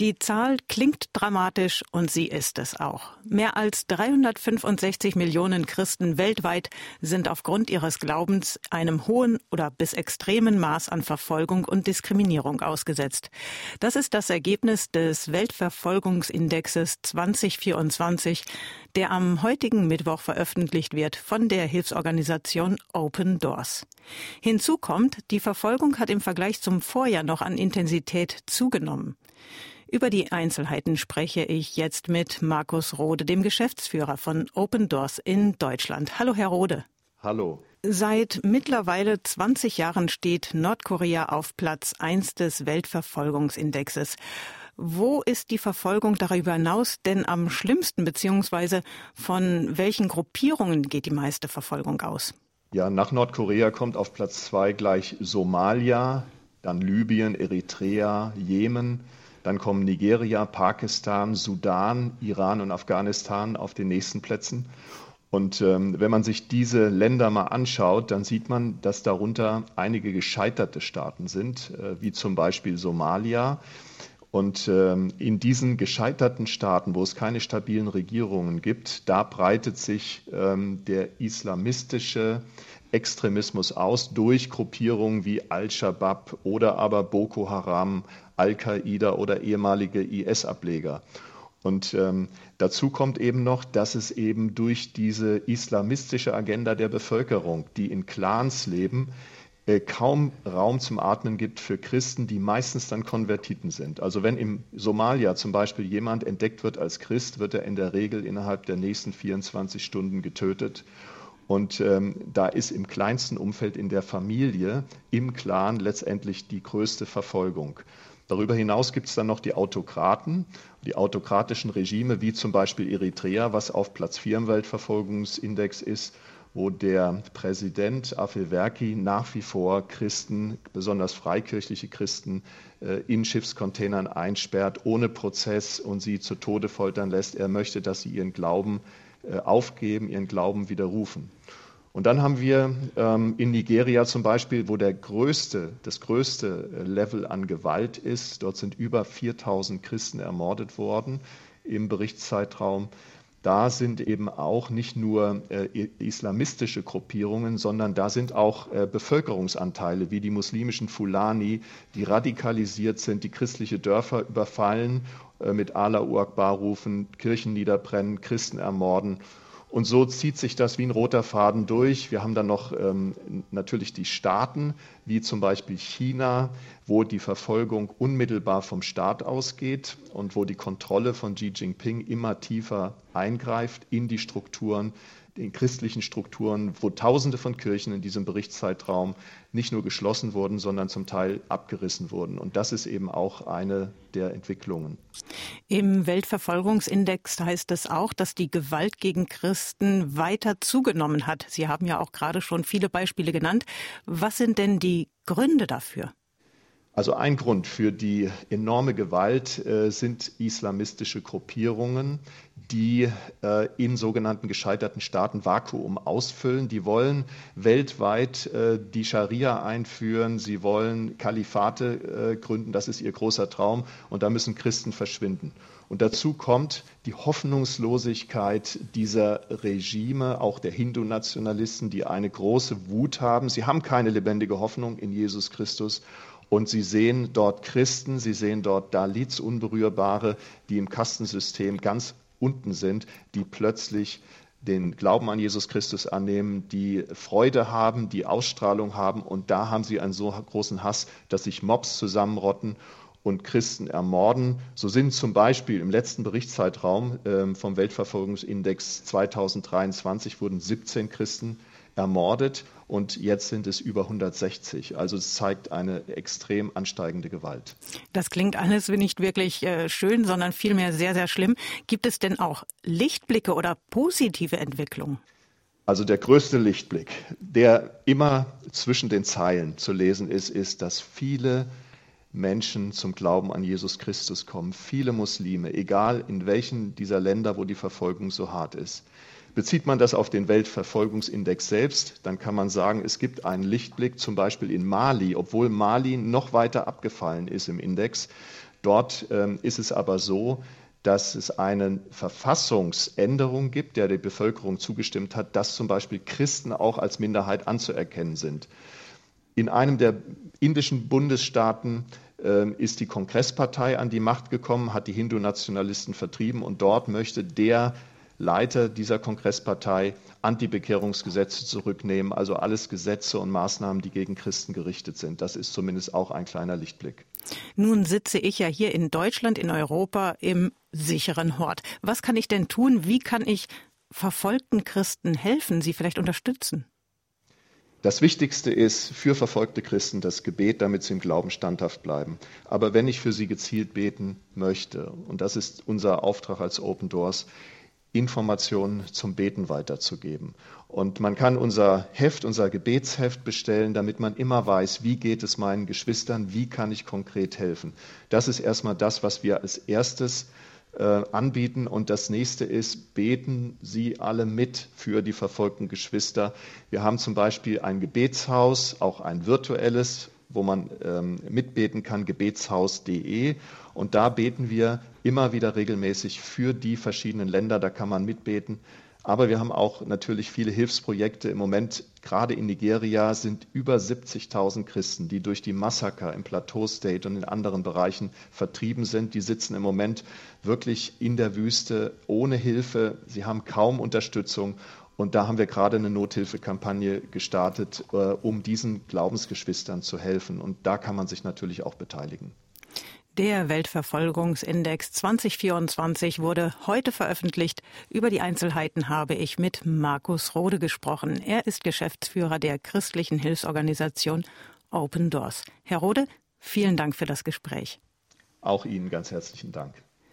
Die Zahl klingt dramatisch und sie ist es auch. Mehr als 365 Millionen Christen weltweit sind aufgrund ihres Glaubens einem hohen oder bis extremen Maß an Verfolgung und Diskriminierung ausgesetzt. Das ist das Ergebnis des Weltverfolgungsindexes 2024, der am heutigen Mittwoch veröffentlicht wird von der Hilfsorganisation Open Doors. Hinzu kommt, die Verfolgung hat im Vergleich zum Vorjahr noch an Intensität zugenommen. Über die Einzelheiten spreche ich jetzt mit Markus Rode, dem Geschäftsführer von Open Doors in Deutschland. Hallo, Herr Rode. Hallo. Seit mittlerweile 20 Jahren steht Nordkorea auf Platz 1 des Weltverfolgungsindexes. Wo ist die Verfolgung darüber hinaus denn am schlimmsten, beziehungsweise von welchen Gruppierungen geht die meiste Verfolgung aus? Ja, nach Nordkorea kommt auf Platz 2 gleich Somalia, dann Libyen, Eritrea, Jemen, dann kommen Nigeria, Pakistan, Sudan, Iran und Afghanistan auf den nächsten Plätzen. Und ähm, wenn man sich diese Länder mal anschaut, dann sieht man, dass darunter einige gescheiterte Staaten sind, äh, wie zum Beispiel Somalia. Und ähm, in diesen gescheiterten Staaten, wo es keine stabilen Regierungen gibt, da breitet sich ähm, der islamistische Extremismus aus durch Gruppierungen wie Al-Shabaab oder aber Boko Haram, Al-Qaida oder ehemalige IS-Ableger. Und ähm, dazu kommt eben noch, dass es eben durch diese islamistische Agenda der Bevölkerung, die in Clans leben, äh, kaum Raum zum Atmen gibt für Christen, die meistens dann Konvertiten sind. Also wenn im Somalia zum Beispiel jemand entdeckt wird als Christ, wird er in der Regel innerhalb der nächsten 24 Stunden getötet. Und ähm, da ist im kleinsten Umfeld in der Familie, im Clan letztendlich die größte Verfolgung. Darüber hinaus gibt es dann noch die Autokraten, die autokratischen Regime, wie zum Beispiel Eritrea, was auf Platz 4 im Weltverfolgungsindex ist, wo der Präsident Afewerki nach wie vor Christen, besonders freikirchliche Christen, äh, in Schiffscontainern einsperrt, ohne Prozess und sie zu Tode foltern lässt. Er möchte, dass sie ihren Glauben äh, aufgeben, ihren Glauben widerrufen. Und dann haben wir ähm, in Nigeria zum Beispiel, wo der größte, das größte äh, Level an Gewalt ist, dort sind über 4000 Christen ermordet worden im Berichtszeitraum. Da sind eben auch nicht nur äh, islamistische Gruppierungen, sondern da sind auch äh, Bevölkerungsanteile wie die muslimischen Fulani, die radikalisiert sind, die christliche Dörfer überfallen äh, mit Allahu Akbar rufen, Kirchen niederbrennen, Christen ermorden. Und so zieht sich das wie ein roter Faden durch. Wir haben dann noch ähm, natürlich die Staaten, wie zum Beispiel China, wo die Verfolgung unmittelbar vom Staat ausgeht und wo die Kontrolle von Xi Jinping immer tiefer eingreift in die Strukturen den christlichen Strukturen, wo Tausende von Kirchen in diesem Berichtszeitraum nicht nur geschlossen wurden, sondern zum Teil abgerissen wurden. Und das ist eben auch eine der Entwicklungen. Im Weltverfolgungsindex heißt es auch, dass die Gewalt gegen Christen weiter zugenommen hat. Sie haben ja auch gerade schon viele Beispiele genannt. Was sind denn die Gründe dafür? Also ein Grund für die enorme Gewalt äh, sind islamistische Gruppierungen, die äh, in sogenannten gescheiterten Staaten Vakuum ausfüllen. Die wollen weltweit äh, die Scharia einführen, sie wollen Kalifate äh, gründen, das ist ihr großer Traum, und da müssen Christen verschwinden. Und dazu kommt die Hoffnungslosigkeit dieser Regime, auch der Hindu-Nationalisten, die eine große Wut haben. Sie haben keine lebendige Hoffnung in Jesus Christus und sie sehen dort Christen, sie sehen dort Dalits, Unberührbare, die im Kastensystem ganz unten sind, die plötzlich den Glauben an Jesus Christus annehmen, die Freude haben, die Ausstrahlung haben. Und da haben sie einen so großen Hass, dass sich Mobs zusammenrotten und Christen ermorden. So sind zum Beispiel im letzten Berichtszeitraum äh, vom Weltverfolgungsindex 2023 wurden 17 Christen ermordet und jetzt sind es über 160. Also es zeigt eine extrem ansteigende Gewalt. Das klingt alles nicht wirklich äh, schön, sondern vielmehr sehr, sehr schlimm. Gibt es denn auch Lichtblicke oder positive Entwicklungen? Also der größte Lichtblick, der immer zwischen den Zeilen zu lesen ist, ist, dass viele Menschen zum Glauben an Jesus Christus kommen, viele Muslime, egal in welchen dieser Länder, wo die Verfolgung so hart ist. Bezieht man das auf den Weltverfolgungsindex selbst, dann kann man sagen, es gibt einen Lichtblick zum Beispiel in Mali, obwohl Mali noch weiter abgefallen ist im Index. Dort ähm, ist es aber so, dass es eine Verfassungsänderung gibt, der die Bevölkerung zugestimmt hat, dass zum Beispiel Christen auch als Minderheit anzuerkennen sind. In einem der indischen Bundesstaaten äh, ist die Kongresspartei an die Macht gekommen, hat die Hindu-Nationalisten vertrieben und dort möchte der Leiter dieser Kongresspartei Antibekehrungsgesetze zurücknehmen, also alles Gesetze und Maßnahmen, die gegen Christen gerichtet sind. Das ist zumindest auch ein kleiner Lichtblick. Nun sitze ich ja hier in Deutschland, in Europa im sicheren Hort. Was kann ich denn tun? Wie kann ich verfolgten Christen helfen, sie vielleicht unterstützen? Das Wichtigste ist für verfolgte Christen das Gebet, damit sie im Glauben standhaft bleiben. Aber wenn ich für sie gezielt beten möchte, und das ist unser Auftrag als Open Doors, Informationen zum Beten weiterzugeben. Und man kann unser Heft, unser Gebetsheft bestellen, damit man immer weiß, wie geht es meinen Geschwistern, wie kann ich konkret helfen. Das ist erstmal das, was wir als erstes äh, anbieten. Und das nächste ist, beten Sie alle mit für die verfolgten Geschwister. Wir haben zum Beispiel ein Gebetshaus, auch ein virtuelles, wo man ähm, mitbeten kann, gebetshaus.de. Und da beten wir immer wieder regelmäßig für die verschiedenen Länder. Da kann man mitbeten. Aber wir haben auch natürlich viele Hilfsprojekte. Im Moment, gerade in Nigeria, sind über 70.000 Christen, die durch die Massaker im Plateau State und in anderen Bereichen vertrieben sind. Die sitzen im Moment wirklich in der Wüste ohne Hilfe. Sie haben kaum Unterstützung. Und da haben wir gerade eine Nothilfekampagne gestartet, äh, um diesen Glaubensgeschwistern zu helfen. Und da kann man sich natürlich auch beteiligen. Der Weltverfolgungsindex 2024 wurde heute veröffentlicht. Über die Einzelheiten habe ich mit Markus Rode gesprochen. Er ist Geschäftsführer der christlichen Hilfsorganisation Open Doors. Herr Rode, vielen Dank für das Gespräch. Auch Ihnen ganz herzlichen Dank.